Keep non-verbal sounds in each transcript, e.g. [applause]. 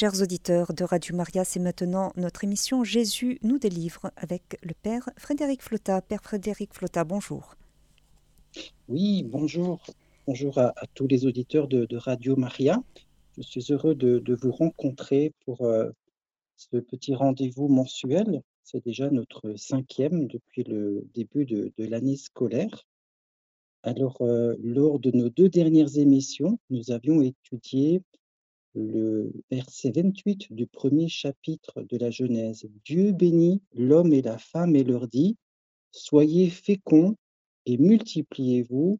Chers auditeurs de Radio Maria, c'est maintenant notre émission Jésus nous délivre avec le Père Frédéric Flotta. Père Frédéric Flotta, bonjour. Oui, bonjour. Bonjour à, tous les auditeurs de, Radio Maria. Je suis heureux de, vous rencontrer pour euh, ce petit rendez-vous mensuel. C'est déjà notre cinquième depuis le début de, l'année scolaire. Alors, euh, lors de nos deux dernières émissions, nous avions étudié le verset 28 du premier chapitre de la Genèse. Dieu bénit l'homme et la femme et leur dit, Soyez féconds et multipliez-vous,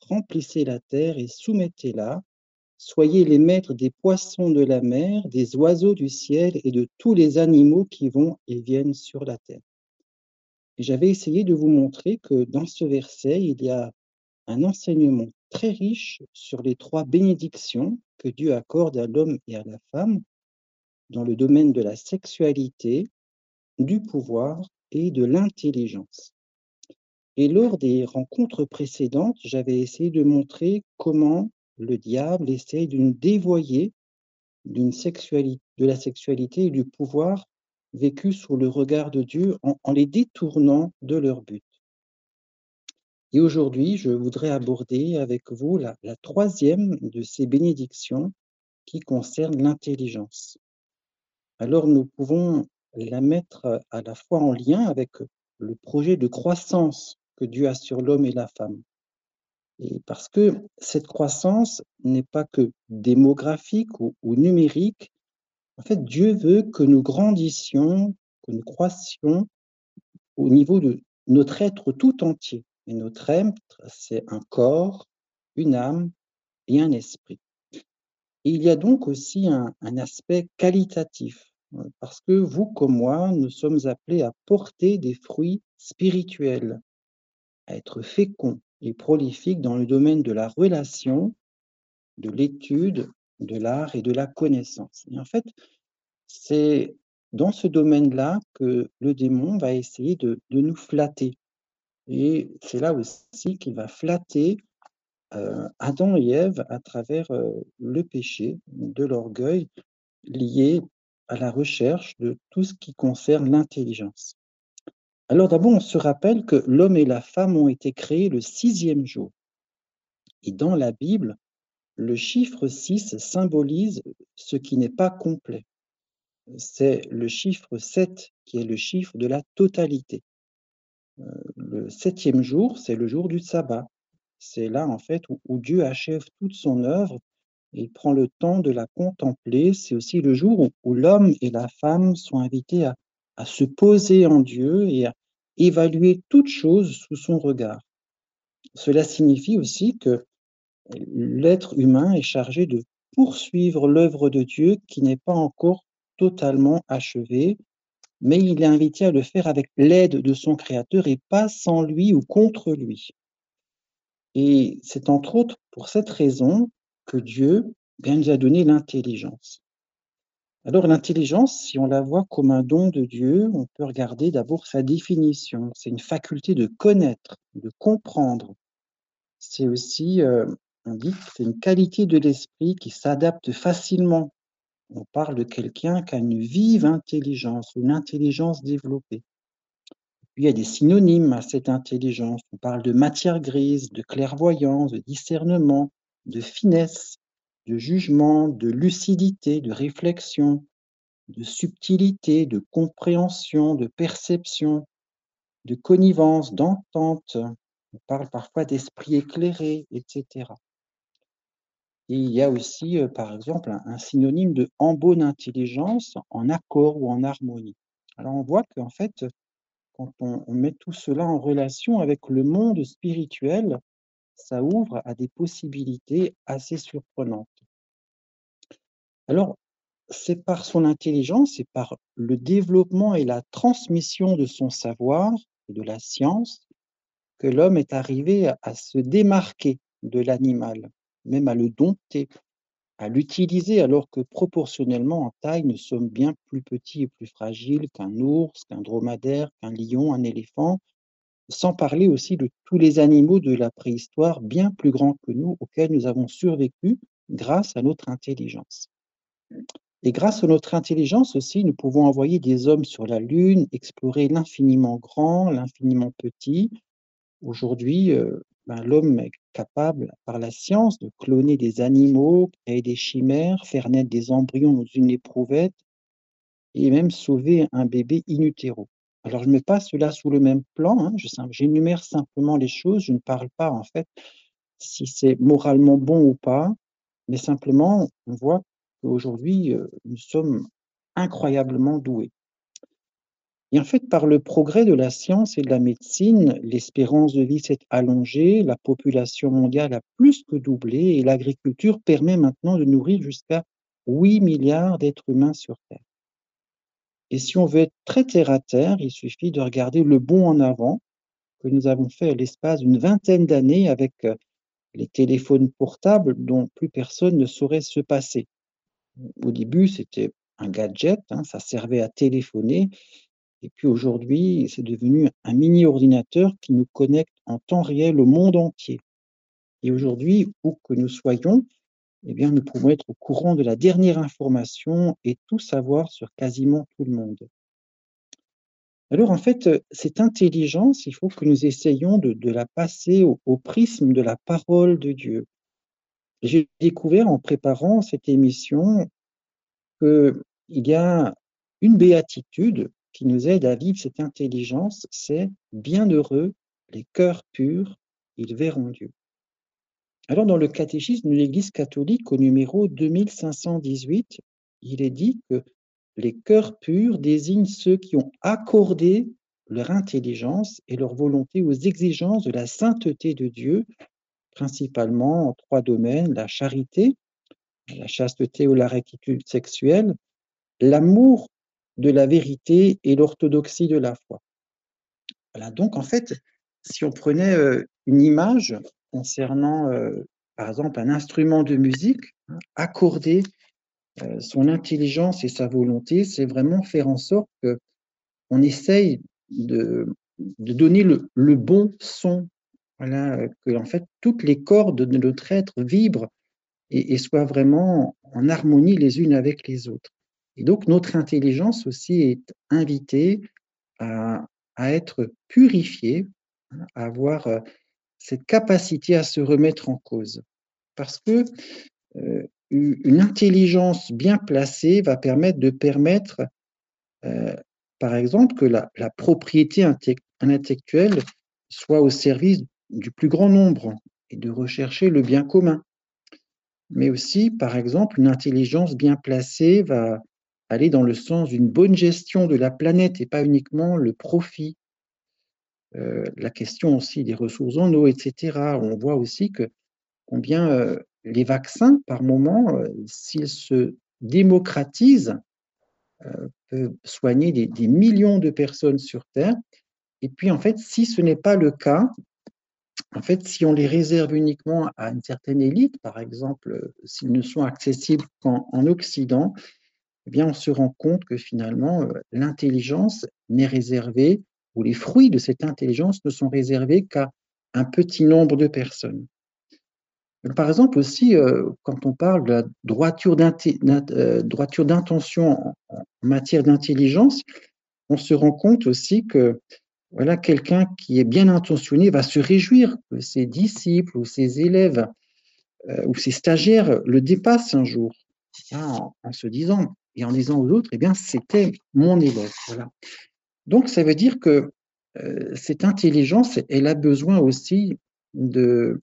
remplissez la terre et soumettez-la, soyez les maîtres des poissons de la mer, des oiseaux du ciel et de tous les animaux qui vont et viennent sur la terre. J'avais essayé de vous montrer que dans ce verset, il y a un enseignement très riche sur les trois bénédictions que Dieu accorde à l'homme et à la femme dans le domaine de la sexualité, du pouvoir et de l'intelligence. Et lors des rencontres précédentes, j'avais essayé de montrer comment le diable essaie de nous dévoyer de la sexualité et du pouvoir vécu sous le regard de Dieu en les détournant de leur but. Et aujourd'hui, je voudrais aborder avec vous la, troisième de ces bénédictions qui concerne l'intelligence. Alors nous pouvons la mettre à la fois en lien avec le projet de croissance que Dieu a sur l'homme et la femme. Et parce que cette croissance n'est pas que démographique ou, ou, numérique, en fait, Dieu veut que nous grandissions, que nous croissions au niveau de notre être tout entier. Et notre être, c'est un corps, une âme et un esprit. il y a donc aussi un, aspect qualitatif, euh, parce que vous comme moi, nous sommes appelés à porter des fruits spirituels, à être féconds et prolifiques dans le domaine de la relation, de l'étude, de l'art et de la connaissance. Et en fait, c'est dans ce domaine-là que le démon va essayer de nous flatter, et c'est là aussi qu'il va flatter euh, Adam et Ève à travers euh, le péché de l'orgueil lié à la recherche de tout ce qui concerne l'intelligence. Alors d'abord, on se rappelle que l'homme et la femme ont été créés le sixième jour. Et dans la Bible, le chiffre 6 symbolise ce qui n'est pas complet. C'est le chiffre 7 qui est le chiffre de la totalité le septième jour, c'est le jour du sabbat. C'est là, en fait, où, Dieu achève toute son œuvre et prend le temps de la contempler. C'est aussi le jour où, l'homme et la femme sont invités à, à, se poser en Dieu et à évaluer toute chose sous son regard. Cela signifie aussi que l'être humain est chargé de poursuivre l'œuvre de Dieu qui n'est pas encore totalement achevée mais il est invité à le faire avec l'aide de son Créateur et pas sans lui ou contre lui. Et c'est entre autres pour cette raison que Dieu bien, nous a donné l'intelligence. Alors l'intelligence, si on la voit comme un don de Dieu, on peut regarder d'abord sa définition. C'est une faculté de connaître, de comprendre. C'est aussi, euh, on dit c'est une qualité de l'esprit qui s'adapte facilement on parle de quelqu'un qui a une vive intelligence, une intelligence développée. il y a des synonymes à cette intelligence. On parle de matière grise, de clairvoyance, de discernement, de finesse, de jugement, de lucidité, de réflexion, de subtilité, de compréhension, de perception, de connivence, d'entente. On parle parfois d'esprit éclairé, etc il y a aussi, euh, par exemple, un, synonyme de en bonne intelligence, en accord ou en harmonie. Alors on voit qu'en fait, quand on, met tout cela en relation avec le monde spirituel, ça ouvre à des possibilités assez surprenantes. Alors, c'est par son intelligence et par le développement et la transmission de son savoir et de la science que l'homme est arrivé à se démarquer de l'animal même à le dompter, à l'utiliser, alors que proportionnellement en taille, nous sommes bien plus petits et plus fragiles qu'un ours, qu'un dromadaire, qu'un lion, un éléphant, sans parler aussi de tous les animaux de la préhistoire bien plus grands que nous, auxquels nous avons survécu grâce à notre intelligence. Et grâce à notre intelligence aussi, nous pouvons envoyer des hommes sur la Lune, explorer l'infiniment grand, l'infiniment petit. Aujourd'hui, euh, ben, l'homme capable, par la science, de cloner des animaux, créer des chimères, faire naître des embryons dans une éprouvette et même sauver un bébé in utero. Alors, je ne mets pas cela sous le même plan, hein, j'énumère simplement les choses, je ne parle pas en fait si c'est moralement bon ou pas, mais simplement, on voit qu'aujourd'hui, euh, nous sommes incroyablement doués. Et en fait, par le progrès de la science et de la médecine, l'espérance de vie s'est allongée, la population mondiale a plus que doublé et l'agriculture permet maintenant de nourrir jusqu'à 8 milliards d'êtres humains sur Terre. Et si on veut être très terre à terre, il suffit de regarder le bond en avant que nous avons fait à l'espace d'une vingtaine d'années avec euh, les téléphones portables dont plus personne ne saurait se passer. Au début, c'était un gadget, hein, ça servait à téléphoner. Et puis aujourd'hui, c'est devenu un mini-ordinateur qui nous connecte en temps réel au monde entier. Et aujourd'hui, où que nous soyons, eh bien, nous pouvons être au courant de la dernière information et tout savoir sur quasiment tout le monde. Alors en fait, cette intelligence, il faut que nous essayions de, la passer au, prisme de la parole de Dieu. J'ai découvert en préparant cette émission qu'il y a une béatitude qui nous aide à vivre cette intelligence, c'est bienheureux les cœurs purs, ils verront Dieu. Alors dans le catéchisme de l'Église catholique au numéro 2518, il est dit que les cœurs purs désignent ceux qui ont accordé leur intelligence et leur volonté aux exigences de la sainteté de Dieu, principalement en trois domaines, la charité, la chasteté ou la rectitude sexuelle, l'amour de la vérité et l'orthodoxie de la foi. Voilà, donc en fait, si on prenait euh, une image concernant, euh, par exemple, un instrument de musique, hein, accordé euh, son intelligence et sa volonté, c'est vraiment faire en sorte qu'on essaye de, donner le, bon son, voilà, que en fait toutes les cordes de notre être vibrent et, soient vraiment en harmonie les unes avec les autres. Et donc notre intelligence aussi est invitée à, être purifiée, à avoir euh, cette capacité à se remettre en cause. Parce que euh, une intelligence bien placée va permettre de permettre, euh, par exemple, que la, propriété intellectuelle soit au service du plus grand nombre et de rechercher le bien commun. Mais aussi, par exemple, une intelligence bien placée va aller dans le sens d'une bonne gestion de la planète et pas uniquement le profit. Euh, la question aussi des ressources en eau, etc. On voit aussi que combien euh, les vaccins, par moment, euh, s'ils se démocratisent, peuvent soigner des, millions de personnes sur Terre. Et puis, en fait, si ce n'est pas le cas, en fait, si on les réserve uniquement à une certaine élite, par exemple, s'ils ne sont accessibles qu'en Occident, eh bien, on se rend compte que finalement, euh, l'intelligence n'est réservée, ou les fruits de cette intelligence ne sont réservés qu'à un petit nombre de personnes. Par exemple aussi, euh, quand on parle de la droiture euh, d'intention en matière d'intelligence, on se rend compte aussi que voilà, quelqu'un qui est bien intentionné va se réjouir que ses disciples ou ses élèves ou ses stagiaires le dépassent un jour, en, se disant et en disant aux autres, eh bien, c'était mon élève. Voilà. Donc, ça veut dire que cette intelligence, elle a besoin aussi de,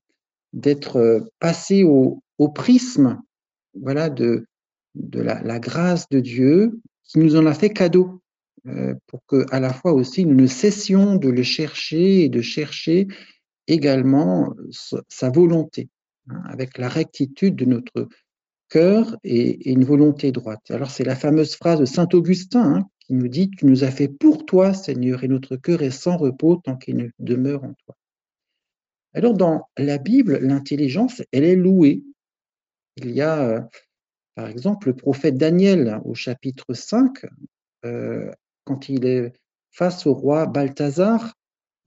d'être euh, passé au, prisme voilà, de, de la, grâce de Dieu qui nous en a fait cadeau, euh, pour que à la fois aussi nous ne cessions de le chercher et de chercher également sa, volonté, hein, avec la rectitude de notre cœur et, une volonté droite. Alors c'est la fameuse phrase de Saint Augustin hein, qui nous dit, Tu nous as fait pour toi, Seigneur, et notre cœur est sans repos tant qu'il demeure en toi. Alors, dans la Bible, l'intelligence, elle est louée. Il y a, euh, par exemple, le prophète Daniel au chapitre 5, euh, quand il est face au roi Balthazar.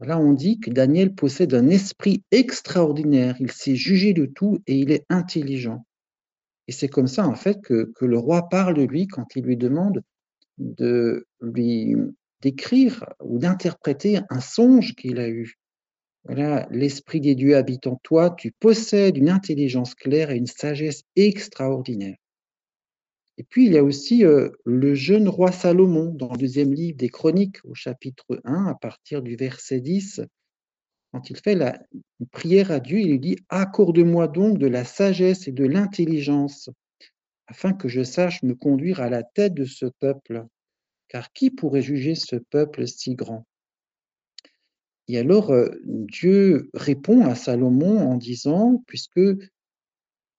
Là, on dit que Daniel possède un esprit extraordinaire. Il sait juger de tout et il est intelligent. Et c'est comme ça, en fait, que, que, le roi parle de lui quand il lui demande de lui d'écrire ou d'interpréter un songe qu'il a eu. Voilà, l'Esprit des dieux habite en toi, tu possèdes une intelligence claire et une sagesse extraordinaire. Et puis, il y a aussi euh, le jeune roi Salomon dans le deuxième livre des Chroniques, au chapitre 1, à partir du verset 10. Quand il fait la prière à Dieu, il lui dit Accorde-moi donc de la sagesse et de l'intelligence, afin que je sache me conduire à la tête de ce peuple. Car qui pourrait juger ce peuple si grand? Et alors, euh, Dieu répond à Salomon en disant, puisque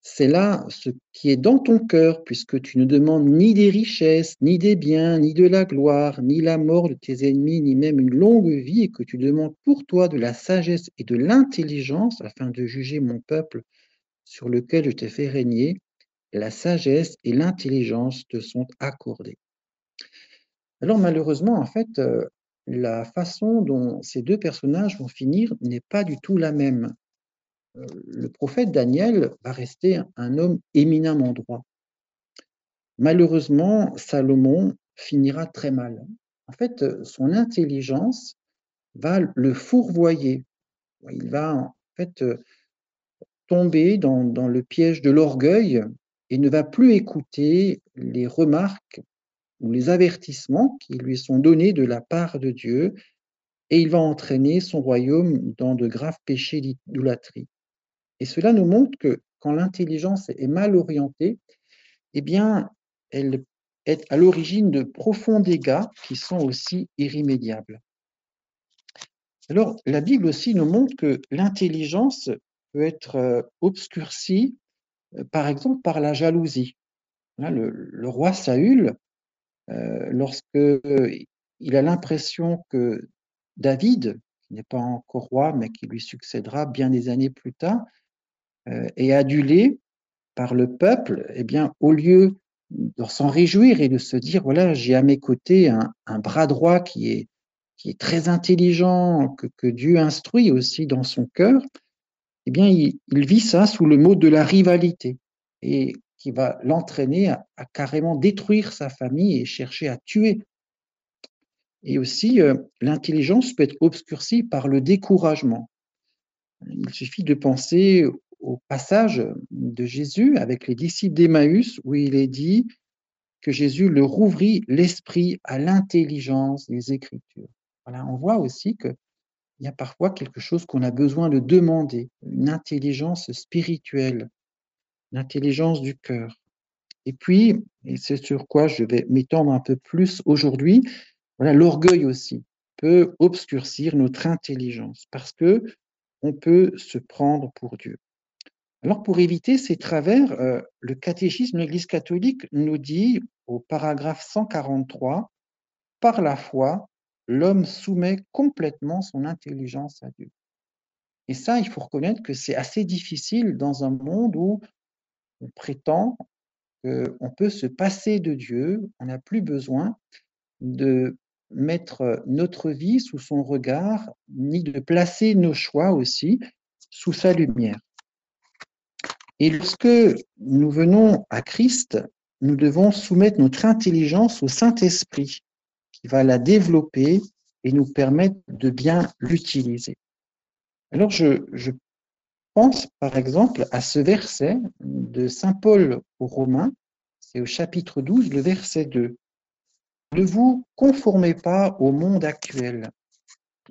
c'est là ce qui est dans ton cœur, puisque tu ne demandes ni des richesses, ni des biens, ni de la gloire, ni la mort de tes ennemis, ni même une longue vie, et que tu demandes pour toi de la sagesse et de l'intelligence afin de juger mon peuple sur lequel je t'ai fait régner, la sagesse et l'intelligence te sont accordées. Alors malheureusement, en fait, euh, la façon dont ces deux personnages vont finir n'est pas du tout la même. Euh, le prophète Daniel va rester un homme éminemment droit. Malheureusement, Salomon finira très mal. En fait, son intelligence va le fourvoyer. Il va en fait euh, tomber dans, dans le piège de l'orgueil et ne va plus écouter les remarques ou les avertissements qui lui sont donnés de la part de Dieu, et il va entraîner son royaume dans de graves péchés d'idolâtrie. Et cela nous montre que quand l'intelligence est mal orientée, eh bien, elle est à l'origine de profonds dégâts qui sont aussi irrémédiables. Alors, la Bible aussi nous montre que l'intelligence peut être euh, obscurcie, euh, par exemple, par la jalousie. Le, le roi Saül euh, lorsque il a l'impression que David, qui n'est pas encore roi, mais qui lui succédera bien des années plus tard, euh, est adulé par le peuple, eh bien, au lieu de s'en réjouir et de se dire, voilà, j'ai à mes côtés un, bras droit qui est, qui est très intelligent, que, Dieu instruit aussi dans son cœur, eh bien, il, il, vit ça sous le mot de la rivalité. Et qui va l'entraîner à, carrément détruire sa famille et chercher à tuer. Et aussi, euh, l'intelligence peut être obscurcie par le découragement. Il suffit de penser au passage de Jésus avec les disciples d'Emmaüs où il est dit que Jésus leur ouvrit l'esprit à l'intelligence des Écritures. Voilà, on voit aussi qu'il y a parfois quelque chose qu'on a besoin de demander, une intelligence spirituelle, l'intelligence du cœur. Et puis, et c'est sur quoi je vais m'étendre un peu plus aujourd'hui, voilà, l'orgueil aussi peut obscurcir notre intelligence parce que on peut se prendre pour Dieu. Alors, pour éviter ces travers, euh, le catéchisme de l'Église catholique nous dit au paragraphe 143, par la foi, l'homme soumet complètement son intelligence à Dieu. Et ça, il faut reconnaître que c'est assez difficile dans un monde où on prétend qu'on peut se passer de Dieu, on n'a plus besoin de mettre notre vie sous son regard, ni de placer nos choix aussi sous sa lumière. Et lorsque nous venons à Christ, nous devons soumettre notre intelligence au Saint-Esprit, qui va la développer et nous permettre de bien l'utiliser. Alors, je, pense par exemple à ce verset de Saint Paul aux Romains, c'est au chapitre 12, le verset 2. Ne vous conformez pas au monde actuel,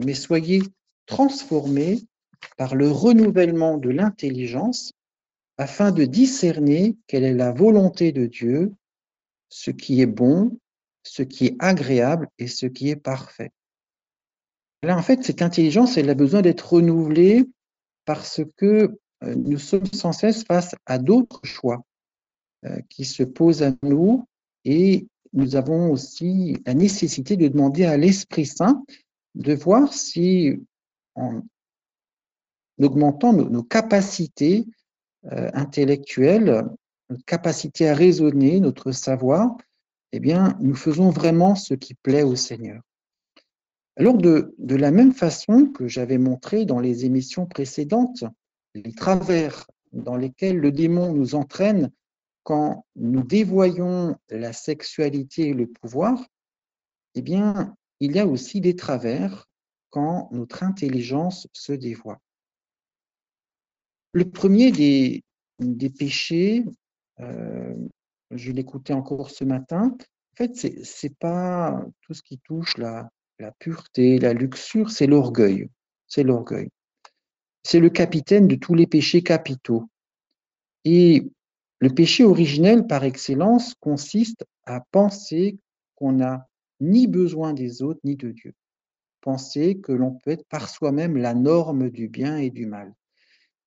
mais soyez transformés par le renouvellement de l'intelligence afin de discerner quelle est la volonté de Dieu, ce qui est bon, ce qui est agréable et ce qui est parfait. Là, en fait, cette intelligence, elle a besoin d'être renouvelée parce que euh, nous sommes sans cesse face à d'autres choix euh, qui se posent à nous et nous avons aussi la nécessité de demander à l'Esprit Saint de voir si, en augmentant nos, capacités euh, intellectuelles, notre capacité à raisonner, notre savoir, eh bien, nous faisons vraiment ce qui plaît au Seigneur. Alors, de, la même façon que j'avais montré dans les émissions précédentes, les travers dans lesquels le démon nous entraîne quand nous dévoyons la sexualité et le pouvoir, eh bien, il y a aussi des travers quand notre intelligence se dévoie. Le premier des, des péchés, euh, je l'écoutais encore ce matin, en fait, c'est n'est pas tout ce qui touche la, la pureté, la luxure, c'est l'orgueil. C'est l'orgueil. C'est le capitaine de tous les péchés capitaux. Et le péché originel par excellence consiste à penser qu'on n'a ni besoin des autres ni de Dieu. Penser que l'on peut être par soi-même la norme du bien et du mal.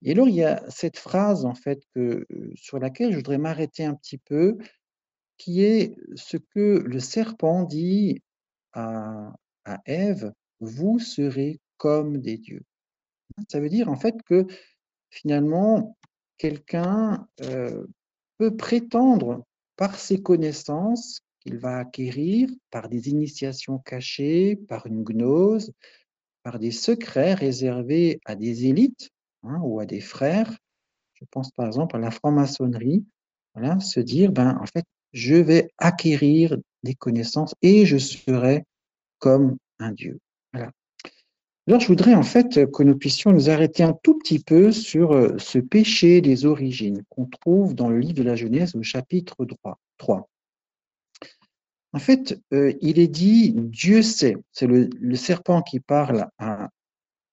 Et alors, il y a cette phrase, en fait, que, sur laquelle je voudrais m'arrêter un petit peu, qui est ce que le serpent dit à, à Ève, vous serez comme des dieux. Ça veut dire, en fait, que finalement, quelqu'un euh, peut prétendre par ses connaissances qu'il va acquérir par des initiations cachées, par une gnose, par des secrets réservés à des élites hein, ou à des frères. Je pense par exemple à la franc-maçonnerie. Voilà, se dire, ben, en fait, je vais acquérir des connaissances et je serai comme un Dieu. Voilà. Alors, je voudrais en fait que nous puissions nous arrêter un tout petit peu sur euh, ce péché des origines qu'on trouve dans le livre de la Genèse au chapitre 3. En fait, euh, il est dit Dieu sait, c'est le, serpent qui parle à,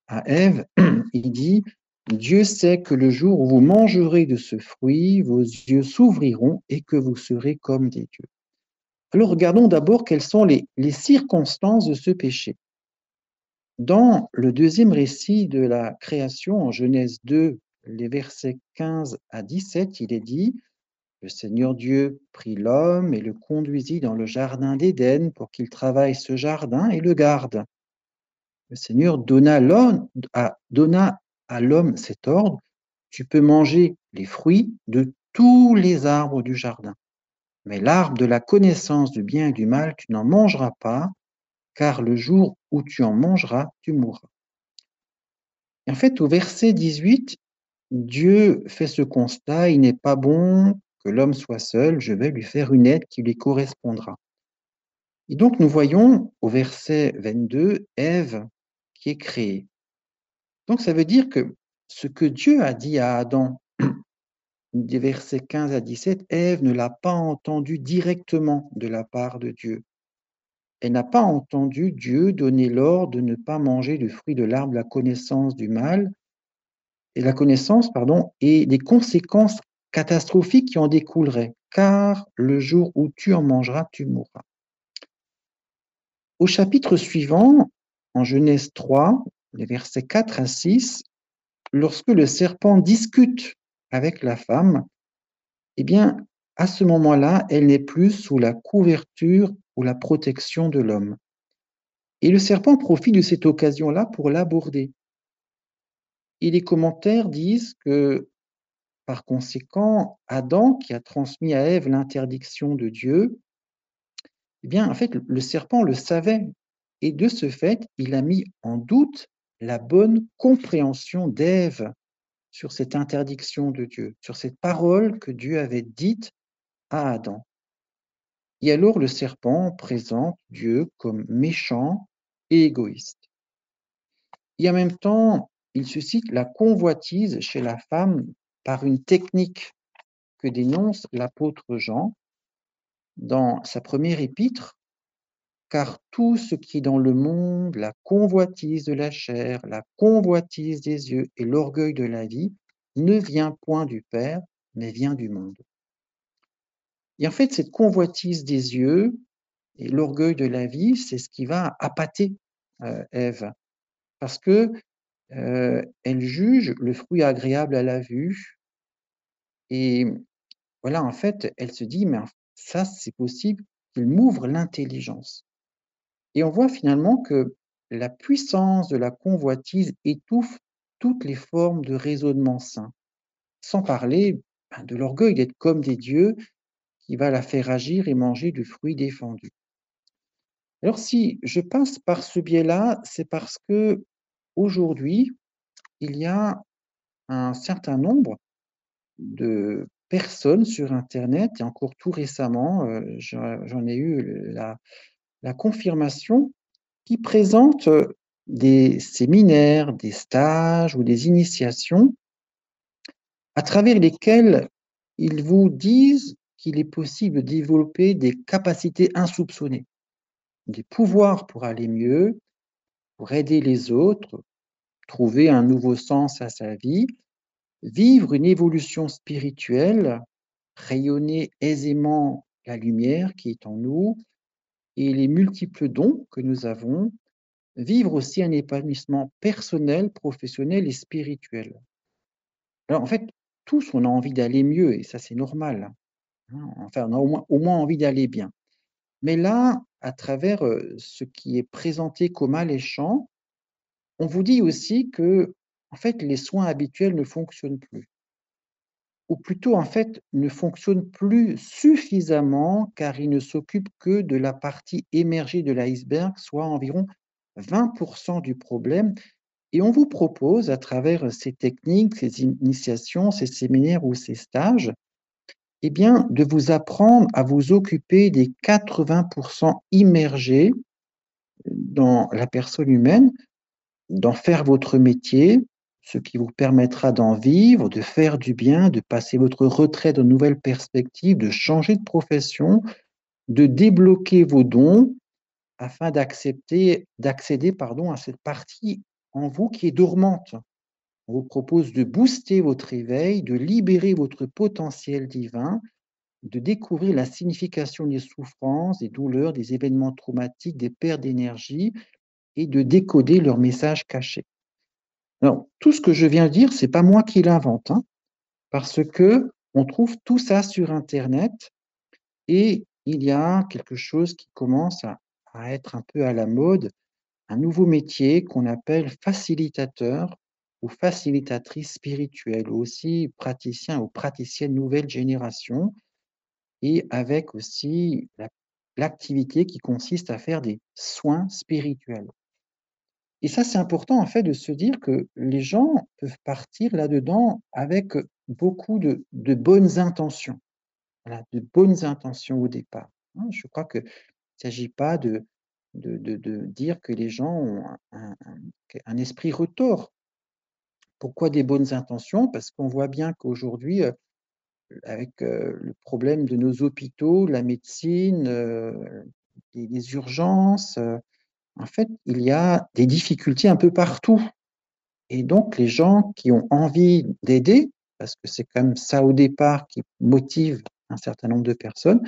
à Ève, [clears throat] il dit Dieu sait que le jour où vous mangerez de ce fruit, vos yeux s'ouvriront et que vous serez comme des dieux. Alors regardons d'abord quelles sont les, circonstances de ce péché. Dans le deuxième récit de la création, en Genèse 2, les versets 15 à 17, il est dit Le Seigneur Dieu prit l'homme et le conduisit dans le jardin d'Éden pour qu'il travaille ce jardin et le garde. Le Seigneur donna, à, donna à l'homme cet ordre Tu peux manger les fruits de tous les arbres du jardin, mais l'arbre de la connaissance du bien et du mal, tu n'en mangeras pas, car le jour où tu en mangeras, tu mourras. En fait, au verset 18, Dieu fait ce constat, il n'est pas bon que l'homme soit seul, je vais lui faire une aide qui lui correspondra. Et donc nous voyons au verset 22 Ève qui est créée. Donc ça veut dire que ce que Dieu a dit à Adam, [clears throat] des versets 15 à 17, Ève ne l'a pas entendu directement de la part de Dieu elle n'a pas entendu Dieu donner l'ordre de ne pas manger du fruit de l'arbre, la connaissance du mal, et la connaissance, pardon, et des conséquences catastrophiques qui en découleraient, car le jour où tu en mangeras, tu mourras. Au chapitre suivant, en Genèse 3, les versets 4 à 6, lorsque le serpent discute avec la femme, eh bien, à ce moment-là, elle n'est plus sous la couverture ou la protection de l'homme. Et le serpent profite de cette occasion-là pour l'aborder. Et les commentaires disent que, par conséquent, Adam, qui a transmis à Ève l'interdiction de Dieu, eh bien, en fait, le serpent le savait. Et de ce fait, il a mis en doute la bonne compréhension d'Ève sur cette interdiction de Dieu, sur cette parole que Dieu avait dite à Adam. Et alors le serpent présente Dieu comme méchant et égoïste. Et en même temps, il suscite la convoitise chez la femme par une technique que dénonce l'apôtre Jean dans sa première épître, car tout ce qui est dans le monde, la convoitise de la chair, la convoitise des yeux et l'orgueil de la vie, ne vient point du Père, mais vient du monde. Et en fait, cette convoitise des yeux et l'orgueil de la vie, c'est ce qui va appâter euh, Ève, parce que euh, elle juge le fruit agréable à la vue, et voilà, en fait, elle se dit, mais ça, c'est possible qu'il m'ouvre l'intelligence. Et on voit finalement que la puissance de la convoitise étouffe toutes les formes de raisonnement sain, sans parler ben, de l'orgueil d'être comme des dieux qui va la faire agir et manger du fruit défendu. Alors si je passe par ce biais-là, c'est parce que aujourd'hui, il y a un certain nombre de personnes sur Internet, et encore tout récemment, euh, j'en ai eu la, la, confirmation, qui présentent des séminaires, des stages ou des initiations à travers lesquels ils vous disent qu'il est possible de développer des capacités insoupçonnées, des pouvoirs pour aller mieux, pour aider les autres, trouver un nouveau sens à sa vie, vivre une évolution spirituelle, rayonner aisément la lumière qui est en nous et les multiples dons que nous avons, vivre aussi un épanouissement personnel, professionnel et spirituel. Alors en fait, tous on a envie d'aller mieux et ça c'est normal. Hein. Enfin, on a au moins, envie d'aller bien. Mais là, à travers ce qui est présenté comme alléchant, on vous dit aussi que en fait, les soins habituels ne fonctionnent plus. Ou plutôt, en fait, ne fonctionnent plus suffisamment car ils ne s'occupent que de la partie émergée de l'iceberg, soit environ 20% du problème. Et on vous propose, à travers ces techniques, ces initiations, ces séminaires ou ces stages, eh bien, de vous apprendre à vous occuper des 80% immergés dans la personne humaine, d'en faire votre métier, ce qui vous permettra d'en vivre, de faire du bien, de passer votre retraite de nouvelles perspectives, de changer de profession, de débloquer vos dons afin d'accéder à cette partie en vous qui est dormante. On vous propose de booster votre éveil, de libérer votre potentiel divin, de découvrir la signification des souffrances, des douleurs, des événements traumatiques, des pertes d'énergie et de décoder leurs messages cachés. Alors, tout ce que je viens de dire, c'est pas moi qui l'invente, hein, parce que on trouve tout ça sur Internet et il y a quelque chose qui commence à, être un peu à la mode, un nouveau métier qu'on appelle facilitateur ou facilitatrice spirituelle, ou aussi praticien ou praticienne nouvelle génération, et avec aussi l'activité qui consiste à faire des soins spirituels. Et ça, c'est important en fait de se dire que les gens peuvent partir là-dedans avec beaucoup de, bonnes intentions. de bonnes intentions au départ. Hein. Je crois qu'il ne s'agit pas de, dire que les gens ont un, esprit retort. Pourquoi des bonnes intentions? Parce qu'on voit bien qu'aujourd'hui, euh, avec euh, le problème de nos hôpitaux, la médecine, euh, les, urgences, en fait, il y a des difficultés un peu partout. Et donc, les gens qui ont envie d'aider, parce que c'est quand même ça au départ qui motive un certain nombre de personnes,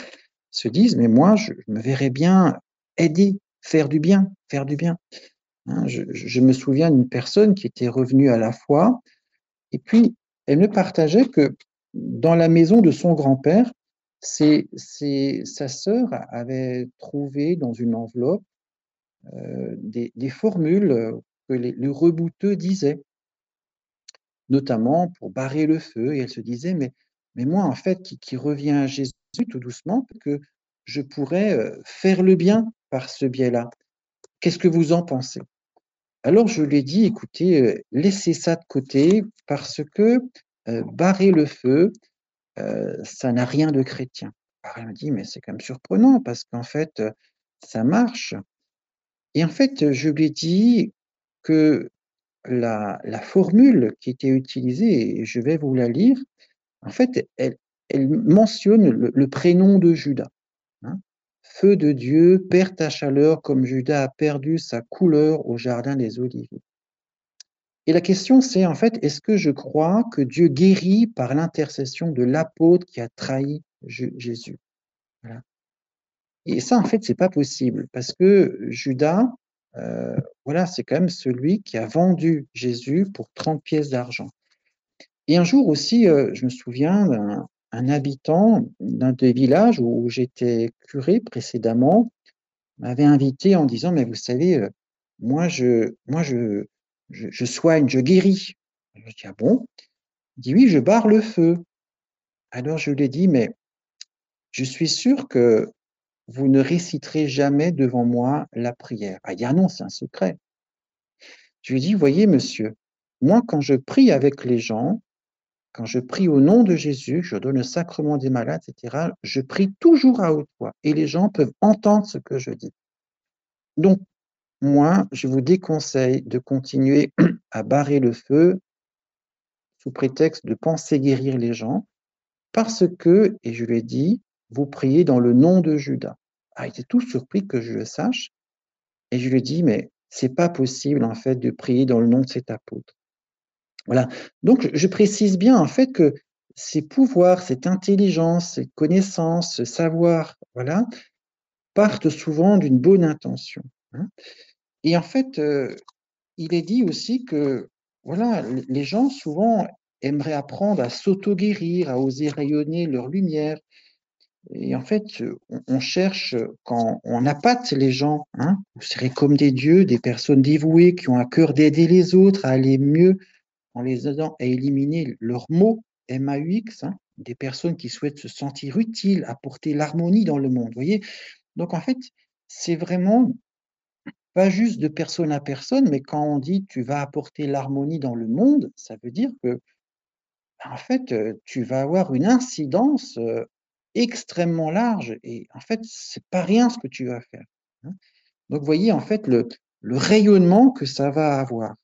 se disent, mais moi, je, me verrais bien aider, faire du bien, faire du bien. Hein, je, me souviens d'une personne qui était revenue à la foi, et puis elle me partageait que dans la maison de son grand-père, sa sœur avait trouvé dans une enveloppe euh, des, formules que les, le rebouteux disait, notamment pour barrer le feu. Et elle se disait, mais, mais moi, en fait, qui, qui reviens à Jésus tout doucement, que je pourrais euh, faire le bien par ce biais-là. Qu'est-ce que vous en pensez? Alors je lui ai dit, écoutez, euh, laissez ça de côté parce que barrer le feu, ça n'a rien de chrétien. Alors elle m'a dit, mais c'est quand même surprenant parce qu'en fait, ça marche. Et en fait, je lui ai dit que la, formule qui était utilisée, et je vais vous la lire, en fait, elle, mentionne le, prénom de Judas. Hein. Feu de Dieu, perds ta chaleur comme Judas a perdu sa couleur au jardin des Oliviers. Et la question, c'est en fait, est-ce que je crois que Dieu guérit par l'intercession de l'apôtre qui a trahi Jésus? Et ça, en fait, c'est pas possible parce que Judas, euh, voilà, c'est quand même celui qui a vendu Jésus pour 30 pièces d'argent. Et un jour aussi, euh, je me souviens d'un habitant d'un des villages où j'étais curé précédemment m'avait invité en disant, mais vous savez, euh, moi, je, moi, je, je, soigne, je guéris. Je dis, ah bon? Il dit, oui, je barre le feu. Alors je lui ai dit, mais je suis sûr que vous ne réciterez jamais devant moi la prière. Ah, il non, c'est un secret. Je lui dis, voyez, monsieur, moi, quand je prie avec les gens, quand je prie au nom de Jésus, je donne le sacrement des malades, etc., je prie toujours à haute voix et les gens peuvent entendre ce que je dis. Donc, moi, je vous déconseille de continuer [clears throat] à barrer le feu sous prétexte de penser guérir les gens, parce que, et je l'ai dit, vous priez dans le nom de Judas. Ah, il était tout surpris que je le sache, et je lui dit, mais c'est pas possible en fait de prier dans le nom de cet apôtre. Voilà. Donc, je précise bien en fait que ces pouvoirs, cette intelligence, cette connaissance, ce savoir, voilà, partent souvent d'une bonne intention. Hein. Et en fait, euh, il est dit aussi que voilà, les gens souvent aimeraient apprendre à s'auto-guérir, à oser rayonner leur lumière. Et en fait, on, cherche, quand on appâte les gens, hein, vous serez comme des dieux, des personnes dévouées qui ont à cœur d'aider les autres à aller mieux en les aidant à éliminer leurs mots, M-A-U-X, hein, des personnes qui souhaitent se sentir utiles, apporter l'harmonie dans le monde. voyez Donc en fait, c'est vraiment pas juste de personne à personne, mais quand on dit tu vas apporter l'harmonie dans le monde, ça veut dire que, en fait, tu vas avoir une incidence euh, extrêmement large et en fait, c'est pas rien ce que tu vas faire. Hein. Donc, voyez, en fait, le, rayonnement que ça va avoir.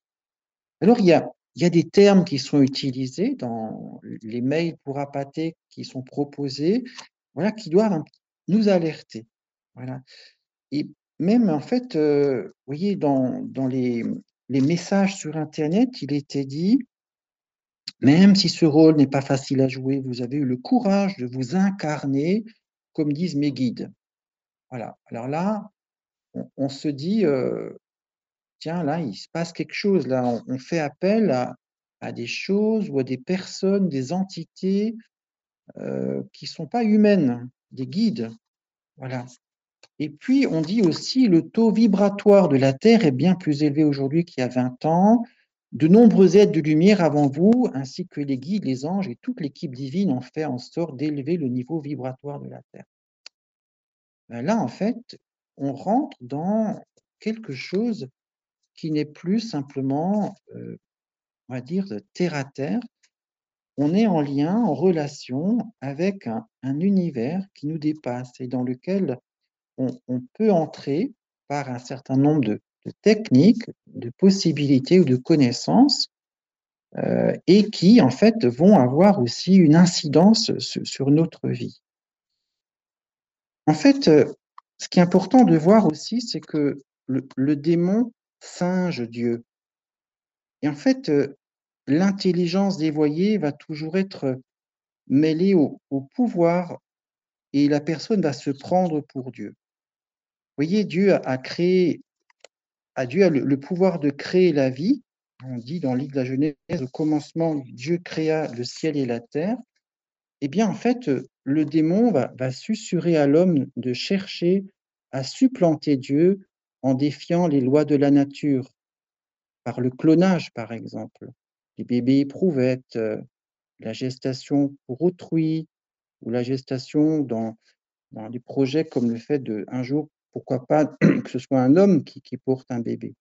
Alors, il y a, y a des termes qui sont utilisés dans les mails pour appâter qui sont proposés, voilà, qui doivent nous alerter. Voilà. Et même en fait, euh, vous voyez, dans, dans les, les, messages sur Internet, il était dit, même si ce rôle n'est pas facile à jouer, vous avez eu le courage de vous incarner, comme disent mes guides. Voilà. Alors là, on, se dit, euh, tiens, là, il se passe quelque chose. Là, on, fait appel à, des choses ou à des personnes, des entités euh, qui ne sont pas humaines, des guides. Voilà. Et puis, on dit aussi le taux vibratoire de la Terre est bien plus élevé aujourd'hui qu'il y a 20 ans. De nombreux êtres de lumière avant vous, ainsi que les guides, les anges et toute l'équipe divine ont fait en sorte d'élever le niveau vibratoire de la Terre. Ben là, en fait, on rentre dans quelque chose qui n'est plus simplement, euh, on va dire, terre à terre. On est en lien, en relation avec un univers qui nous dépasse et dans lequel on, peut entrer par un certain nombre de, techniques, de possibilités ou de connaissances euh, et qui, en fait, vont avoir aussi une incidence sur, notre vie. En fait, euh, ce qui est important de voir aussi, c'est que le, démon singe Dieu. Et en fait, euh, l'intelligence dévoyée va toujours être mêlée au, pouvoir et la personne va se prendre pour Dieu voyez, Dieu a créé, a Dieu a le, pouvoir de créer la vie. On dit dans l'île de la Genèse, au commencement, Dieu créa le ciel et la terre. Eh bien, en fait, le démon va, va susurrer à l'homme de chercher à supplanter Dieu en défiant les lois de la nature, par le clonage, par exemple, les bébés éprouvettes, euh, la gestation pour autrui, ou la gestation dans, dans des projets comme le fait de un jour pourquoi pas [clears throat] que ce soit un homme qui, porte un bébé.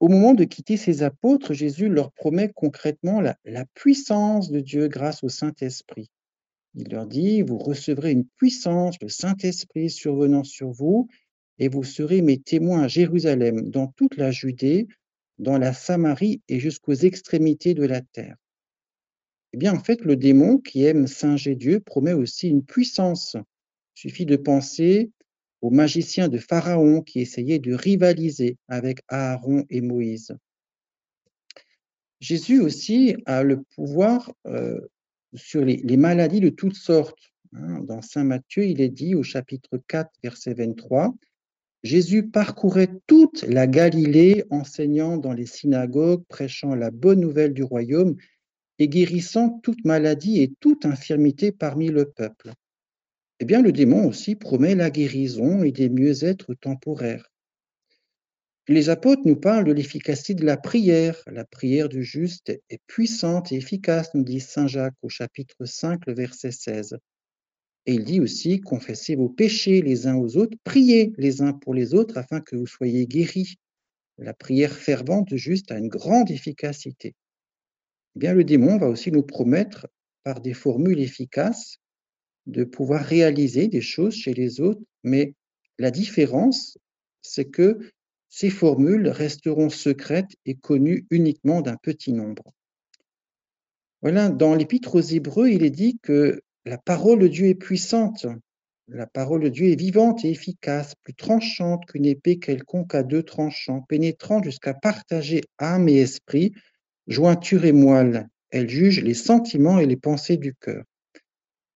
Au moment de quitter ses apôtres, Jésus leur promet concrètement la, puissance de Dieu grâce au Saint-Esprit. Il leur dit, vous recevrez une puissance, le Saint-Esprit survenant sur vous, et vous serez mes témoins à Jérusalem, dans toute la Judée, dans la Samarie et jusqu'aux extrémités de la terre. Eh bien, en fait, le démon qui aime singer Dieu promet aussi une puissance. Il suffit de penser aux magiciens de Pharaon qui essayaient de rivaliser avec Aaron et Moïse. Jésus aussi a le pouvoir euh, sur les, maladies de toutes sortes. Hein. Dans Saint Matthieu, il est dit au chapitre 4, verset 23, Jésus parcourait toute la Galilée, enseignant dans les synagogues, prêchant la bonne nouvelle du royaume et guérissant toute maladie et toute infirmité parmi le peuple eh bien, le démon aussi promet la guérison et des mieux-êtres temporaires. Les apôtres nous parlent de l'efficacité de la prière. La prière du juste est puissante et efficace, nous dit Saint Jacques au chapitre 5, le verset 16. Et il dit aussi, confessez vos péchés les uns aux autres, priez les uns pour les autres afin que vous soyez guéris. La prière fervente du juste a une grande efficacité. eh bien, le démon va aussi nous promettre, par des formules efficaces, de pouvoir réaliser des choses chez les autres, mais la différence, c'est que ces formules resteront secrètes et connues uniquement d'un petit nombre. Voilà, dans l'Épître aux Hébreux, il est dit que la parole de Dieu est puissante, la parole de Dieu est vivante et efficace, plus tranchante qu'une épée quelconque à deux tranchants, pénétrante jusqu'à partager âme et esprit, jointure et moelle. Elle juge les sentiments et les pensées du cœur.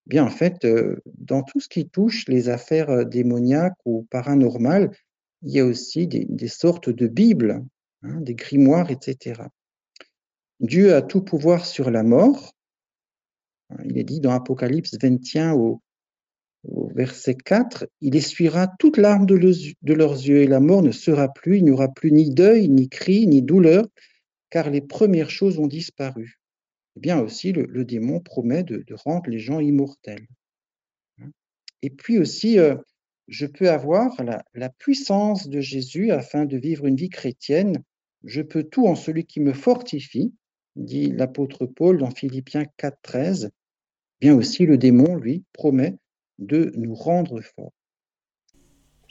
Bien, en fait, euh, dans tout ce qui touche les affaires euh, démoniaques ou paranormales, il y a aussi des, sortes de Bibles, hein, des grimoires, etc. Dieu a tout pouvoir sur la mort. Il est dit dans Apocalypse 21 au, verset 4, il essuiera toute larme de, leurs yeux et la mort ne sera plus, il n'y aura plus ni deuil, ni cri, ni douleur, car les premières choses ont disparu. Eh bien aussi, le, démon promet de, rendre les gens immortels. Et puis aussi, euh, je peux avoir la, la, puissance de Jésus afin de vivre une vie chrétienne. Je peux tout en celui qui me fortifie, dit l'apôtre Paul dans Philippiens 4, 13. Bien aussi, le démon, lui, promet de nous rendre forts.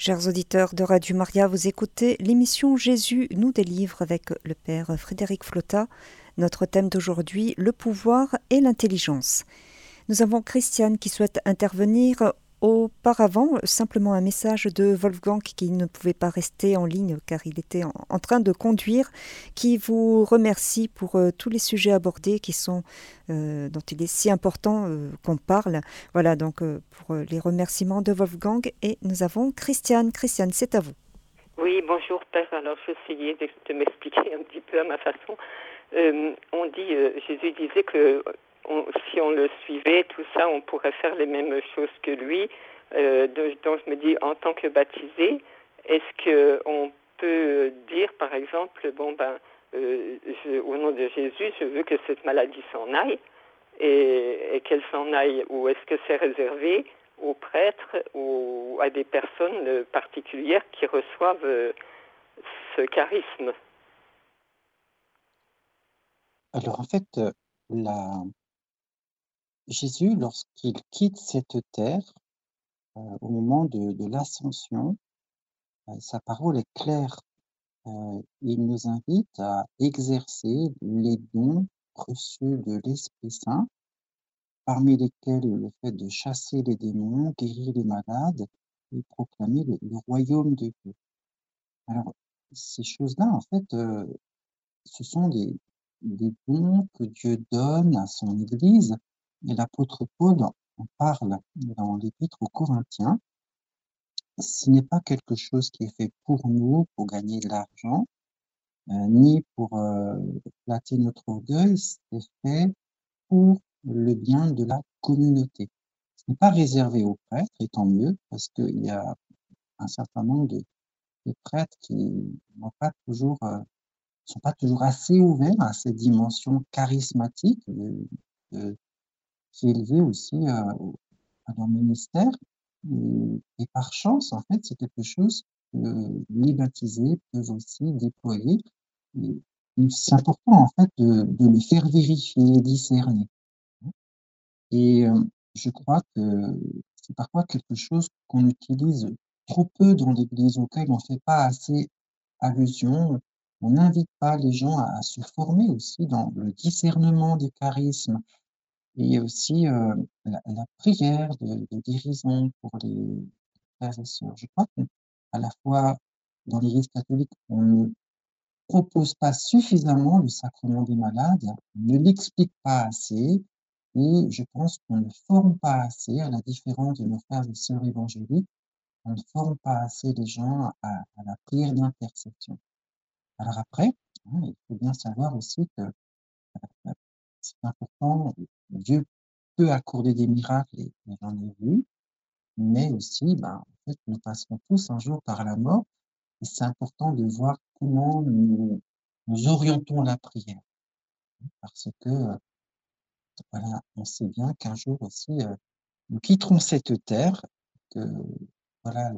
Chers auditeurs de Radio Maria, vous écoutez l'émission Jésus nous délivre avec le Père Frédéric Flotta. Notre thème d'aujourd'hui, le pouvoir et l'intelligence. Nous avons Christiane qui souhaite intervenir Auparavant, simplement un message de Wolfgang qui ne pouvait pas rester en ligne car il était en, train de conduire, qui vous remercie pour euh, tous les sujets abordés qui sont, euh, dont il est si important euh, qu'on parle. Voilà donc pour les remerciements de Wolfgang et nous avons Christiane. Christiane, c'est à vous. Oui, bonjour Père. Alors je vais essayer de, m'expliquer un petit peu à ma façon. On dit, Jésus disait que si on le suivait, tout ça, on pourrait faire les mêmes choses que lui. Euh, donc je me dis, en tant que baptisé, est-ce qu'on peut dire, par exemple, bon ben, euh, au nom de Jésus, je veux que cette maladie s'en aille, et, qu'elle s'en aille, ou est-ce que c'est réservé aux prêtres ou à des personnes particulières qui reçoivent euh, ce charisme? Alors en fait, la, Jésus, lorsqu'il quitte cette terre, euh, au moment de, l'ascension, euh, sa parole est claire. Euh, il nous invite à exercer les dons reçus de l'Esprit Saint, parmi lesquels le fait de chasser les démons, guérir les malades et proclamer le, royaume de Dieu. Alors, ces choses-là, en fait, ce sont des, des dons que Dieu donne à son Église et l'apôtre Paul en parle dans l'épître aux Corinthiens. Ce n'est pas quelque chose qui est fait pour nous, pour gagner de l'argent, euh, ni pour euh, flatter notre orgueil, c'est fait pour le bien de la communauté. Ce n'est pas réservé aux prêtres, et tant mieux, parce qu'il y a un certain nombre de, prêtres qui n'ont pas toujours, euh, sont pas toujours assez ouverts à ces dimensions charismatiques de, qui est élevé aussi euh, à leur ministère. Et, par chance, en fait, c'est quelque chose que les baptisés peuvent aussi déployer. C'est important, en fait, de, de, les faire vérifier, discerner. Et euh, je crois que c'est parfois quelque chose qu'on utilise trop peu dans l'Église, auquel on ne fait pas assez allusion. On n'invite pas les gens à, se former aussi dans le discernement des charismes, et aussi euh, la, prière de, de, guérison pour les frères et sœurs. Je crois qu'à la fois dans l'Église catholique, on ne propose pas suffisamment le sacrement des malades, on ne l'explique pas assez, et je pense qu'on ne forme pas assez, à la différence de nos frères et sœurs évangéliques, on ne forme pas assez les gens à, à la prière d'intercession. Alors après, hein, il faut bien savoir aussi que euh, c'est important, Dieu peut accorder des miracles, et j'en ai vu, mais aussi, ben, en fait, nous passerons tous un jour par la mort, et c'est important de voir comment nous, orientons la prière. Parce que, voilà, on sait bien qu'un jour aussi, euh, nous quitterons cette terre, que, voilà,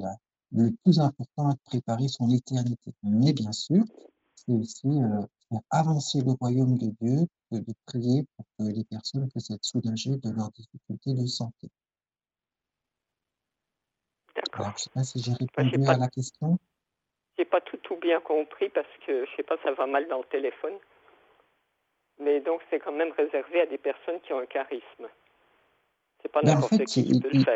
le plus important est de préparer son éternité. Mais bien sûr, c'est aussi euh, pour avancer le royaume de Dieu que de prier pour que les personnes puissent être soulagées de leurs difficultés de santé. D'accord. Alors, je ne sais pas si j'ai Bah, répondu pas- à la question. J'ai pas tout, tout bien compris parce que, je sais pas, ça va mal dans le téléphone. Mais donc, c'est quand même réservé à des personnes qui ont un charisme. C'est pas Ben, en n'importe fait, qui qui peut le faire.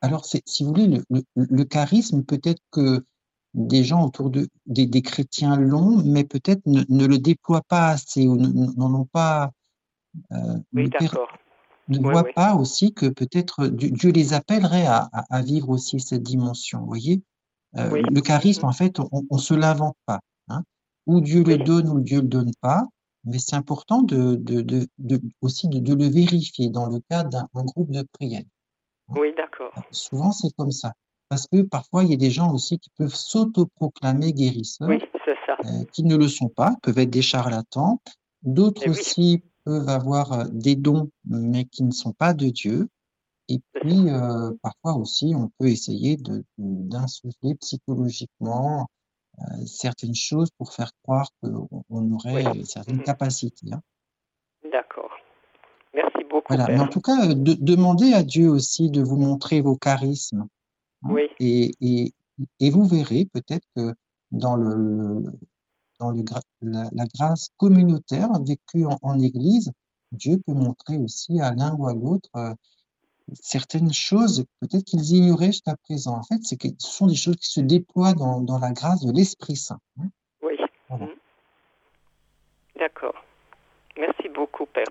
Alors, c'est, si vous voulez, le, le- le charisme, peut-être que des gens autour de, des, des chrétiens l'ont, mais peut-être ne, ne le déploient pas assez ou ne- ne- n'en ont pas, euh, Oui, ne, d'accord. ne Ouais, voient pas aussi que peut-être Dieu, les appellerait à, vivre aussi cette dimension. Vous voyez, Euh, Oui. le charisme, Mhm. en fait, on, on se l'invente pas. hein. Ou Dieu le Oui. donne ou Dieu le donne pas, mais c'est important de, de, de, de- aussi de, le vérifier dans le cadre d'un un groupe de prière. Oui, d'accord. Souvent, c'est comme ça. Parce que parfois, il y a des gens aussi qui peuvent s'autoproclamer guérisseurs, Oui, ça. euh, qui ne le sont pas, peuvent être des charlatans. D'autres Eh oui. aussi peuvent avoir euh, des dons, mais qui ne sont pas de Dieu. Et puis, euh, parfois aussi, on peut essayer d'insuffler psychologiquement euh, certaines choses pour faire croire qu'on on aurait Oui. certaines Mhm. capacités. hein. D'accord. Merci beaucoup, Voilà. Mais en tout cas, de- demandez à Dieu aussi de vous montrer vos charismes. Hein? Oui. Et, et, et vous verrez peut-être que dans le, le- dans le, gra- la, la grâce communautaire vécue en, en Église, Dieu peut montrer aussi à l'un ou à l'autre euh, certaines choses peut-être qu'ils ignoraient jusqu'à présent. En fait, c'est que ce sont des choses qui se déploient dans, dans la grâce de l'Esprit Saint. hein? Oui. Voilà. D'accord. Merci beaucoup, Père.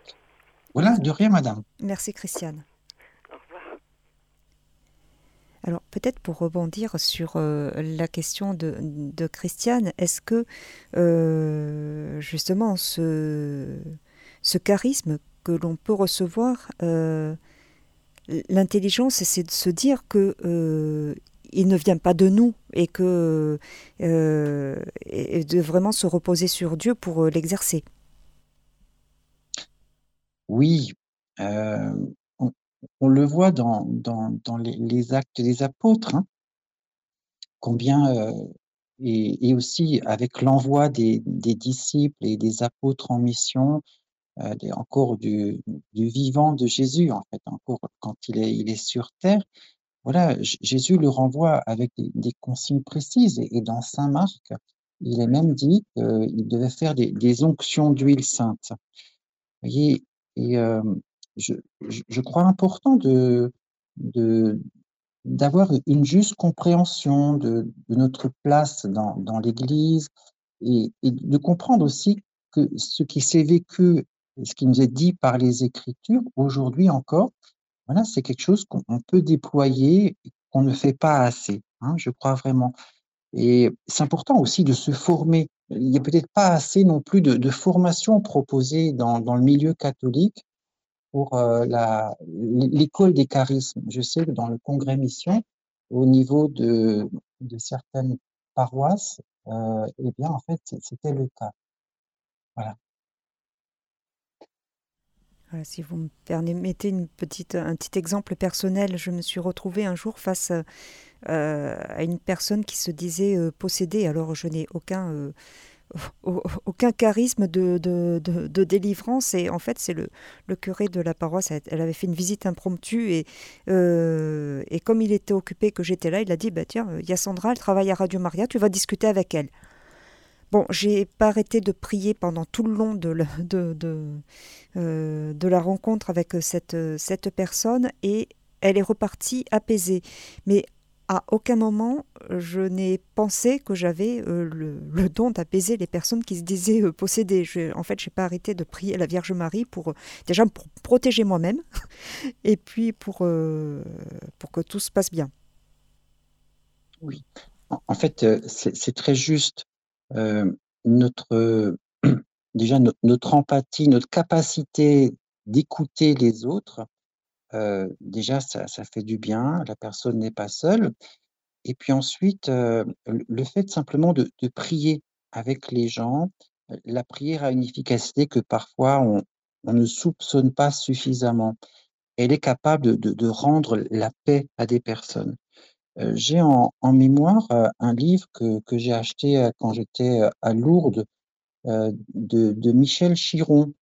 Voilà, de rien, madame. Merci Christiane. Alors peut-être pour rebondir sur euh, la question de, Christiane, est-ce que euh, justement ce, charisme que l'on peut recevoir, euh, l'intelligence, c'est de se dire que il ne vient pas de nous et que de vraiment se reposer sur Dieu pour l'exercer. Oui, on, le voit dans, dans, les, actes des apôtres, hein, combien, euh, et, aussi avec l'envoi des, disciples et des apôtres en mission, euh, encore du, vivant de Jésus, en fait, encore quand il est, sur terre. Voilà, Jésus le renvoie avec des, consignes précises. Et, dans Saint Marc, il est même dit qu'il devait faire des, des onctions d'huile sainte. Vous voyez, et euh, je, crois important de, d'avoir une juste compréhension de, notre place dans, l'Église et, de comprendre aussi que ce qui s'est vécu, ce qui nous est dit par les Écritures, aujourd'hui encore, voilà, c'est quelque chose qu'on on peut déployer, qu'on ne fait pas assez, hein, je crois vraiment. Et c'est important aussi de se former. Il n'y a peut-être pas assez non plus de, formation proposée dans le milieu catholique pour euh, l'école des charismes. Je sais que dans le congrès mission, au niveau de, certaines paroisses, euh, eh bien, en fait, c'était le cas. Voilà. Voilà, si vous me permettez une petite, un petit exemple personnel, je me suis retrouvée un jour face euh, à une personne qui se disait euh, possédée. Alors je n'ai aucun, euh, au- aucun charisme de, de, de- délivrance et en fait c'est le, le curé de la paroisse, elle avait fait une visite impromptue et, euh, et comme il était occupé que j'étais là, il a dit bah, tiens, il elle travaille à Radio Maria, tu vas discuter avec elle. Bon, j'ai pas arrêté de prier pendant tout le long de, la- euh, de la rencontre avec cette, cette personne et elle est repartie apaisée. Mais à aucun moment je n'ai pensé que j'avais euh, le, don d'apaiser les personnes qui se disaient euh, possédées. Je- en fait, j'ai pas arrêté de prier la Vierge Marie pour euh, déjà pour protéger moi-même [laughs] et puis pour, euh, pour que tout se passe bien. Oui. En, fait, euh, c'est très juste. Euh, notre, euh, [clears throat] déjà, notre empathie, notre capacité d'écouter les autres, euh, déjà, ça, fait du bien. La personne n'est pas seule. Et puis ensuite, euh, le fait simplement de, prier avec les gens, euh, la prière a une efficacité que parfois on, ne soupçonne pas suffisamment. Elle est capable de, rendre la paix à des personnes. J'ai en, mémoire un livre que, j'ai acheté quand j'étais à Lourdes de, Michel Chiron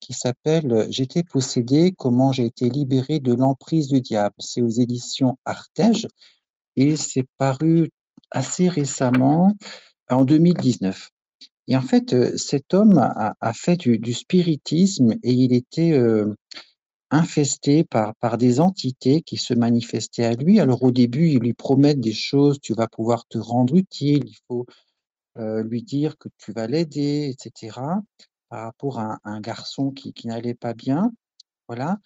qui s'appelle J'étais possédé, comment j'ai été libéré de l'emprise du diable. C'est aux éditions Artege et c'est paru assez récemment, en 2019. Et en fait, cet homme a, fait du, spiritisme et il était infesté par, par des entités qui se manifestaient à lui. Alors au début, ils lui promettent des choses, tu vas pouvoir te rendre utile, il faut euh, lui dire que tu vas l'aider, etc. Par rapport à un, garçon qui, n'allait pas bien. Voilà.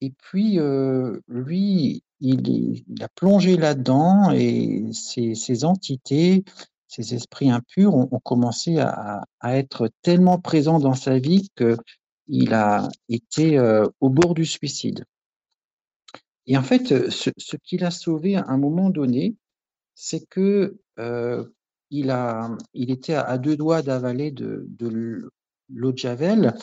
Et puis, euh, lui, il, a plongé là-dedans et ces, entités, ces esprits impurs ont, commencé à, être tellement présents dans sa vie que il a été euh, au bord du suicide. Et en fait, ce, qui l'a sauvé à un moment donné, c'est que euh, il, a, il était à, deux doigts d'avaler de, l'eau de Javel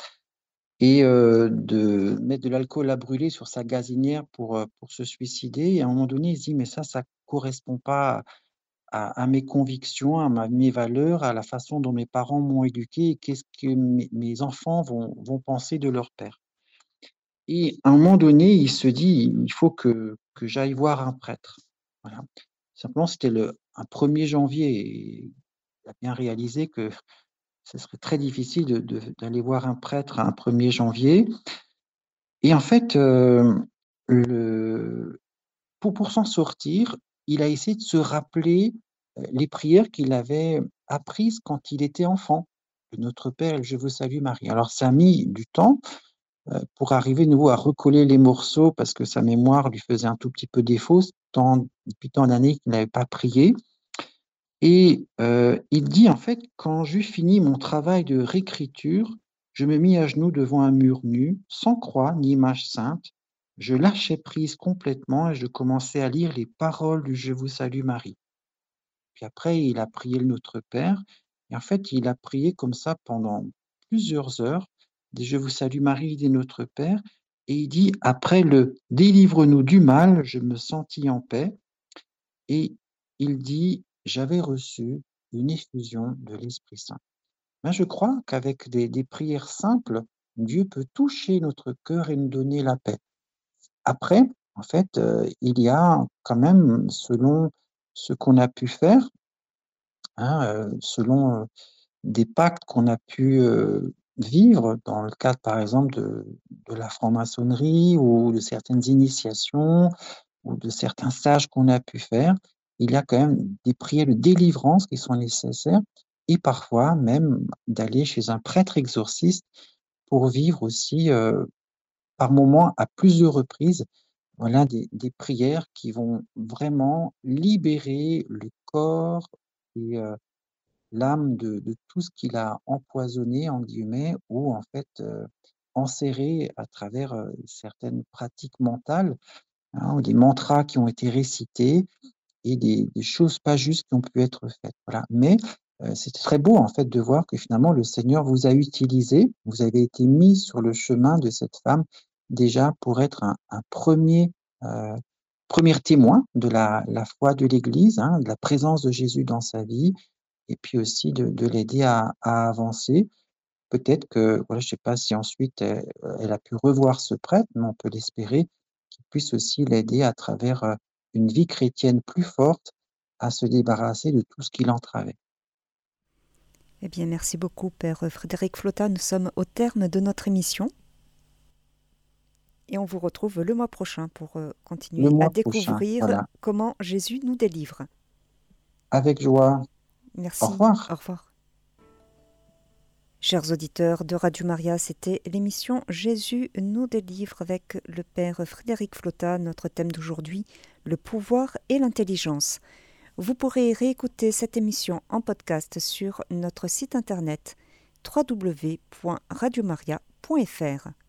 et euh, de mettre de l'alcool à brûler sur sa gazinière pour, pour se suicider. Et à un moment donné, il se dit, mais ça, ça correspond pas à, mes convictions, à mes valeurs, à la façon dont mes parents m'ont éduqué et qu'est-ce que mes, enfants vont, vont, penser de leur père. Et à un moment donné, il se dit, il faut que, que j'aille voir un prêtre. Simplement, c'était le un 1er janvier il a bien réalisé que ce serait très difficile d'aller voir un prêtre un 1er janvier. Et en fait, euh, pour, s'en sortir, il a essayé de se rappeler les prières qu'il avait apprises quand il était enfant. Notre Père, je vous salue Marie. Alors ça a mis du temps pour arriver nouveau à recoller les morceaux parce que sa mémoire lui faisait un tout petit peu défaut tant, depuis tant d'années qu'il n'avait pas prié. Et il dit en fait, quand j'eus fini mon travail de réécriture, je me mis à genoux devant un mur nu, sans croix ni image sainte, je lâchais prise complètement et je commençais à lire les paroles du Je vous salue Marie. Puis après, il a prié le Notre Père. Et en fait, il a prié comme ça pendant plusieurs heures. Des Je vous salue Marie, des Notre Père. Et il dit, après le Délivre-nous du mal, je me sentis en paix. Et il dit, j'avais reçu une effusion de l'Esprit Saint. Mais je crois qu'avec des, prières simples, Dieu peut toucher notre cœur et nous donner la paix. Après, en fait, euh, il y a quand même, selon ce qu'on a pu faire, hein, euh, selon euh, des pactes qu'on a pu vivre dans le cadre, par exemple, de, de la franc-maçonnerie ou de certaines initiations ou de certains sages qu'on a pu faire, il y a quand même des prières de délivrance qui sont nécessaires et parfois même d'aller chez un prêtre exorciste pour vivre aussi par moment, à plusieurs reprises, voilà des, prières qui vont vraiment libérer le corps et euh, l'âme de, tout ce qu'il a empoisonné, en guillemets, ou en fait euh, enserré à travers euh, certaines pratiques mentales, hein, ou des mantras qui ont été récités des, choses pas justes qui ont pu être faites. Voilà. Mais c'est très beau en fait de voir que finalement le Seigneur vous a utilisé, vous avez été mis sur le chemin de cette femme déjà pour être un, premier, euh, premier témoin de la, foi de l'Église, hein, de la présence de Jésus dans sa vie, et puis aussi de, de l'aider à, avancer. Peut-être que, voilà, je ne sais pas si ensuite elle, elle, a pu revoir ce prêtre, mais on peut l'espérer, qu'il puisse aussi l'aider à travers euh, une vie chrétienne plus forte à se débarrasser de tout ce qui l'entravait. Eh bien, merci beaucoup, Père Frédéric Flotta. Nous sommes au terme de notre émission. Et on vous retrouve le mois prochain pour euh, continuer à découvrir comment Jésus nous délivre. Avec joie. Merci. Au revoir. Au revoir. Chers auditeurs de Radio Maria, c'était l'émission Jésus nous délivre avec le Père Frédéric Flotta, notre thème d'aujourd'hui, le pouvoir et l'intelligence. Vous pourrez réécouter cette émission en podcast sur notre site internet www.radiomaria.fr.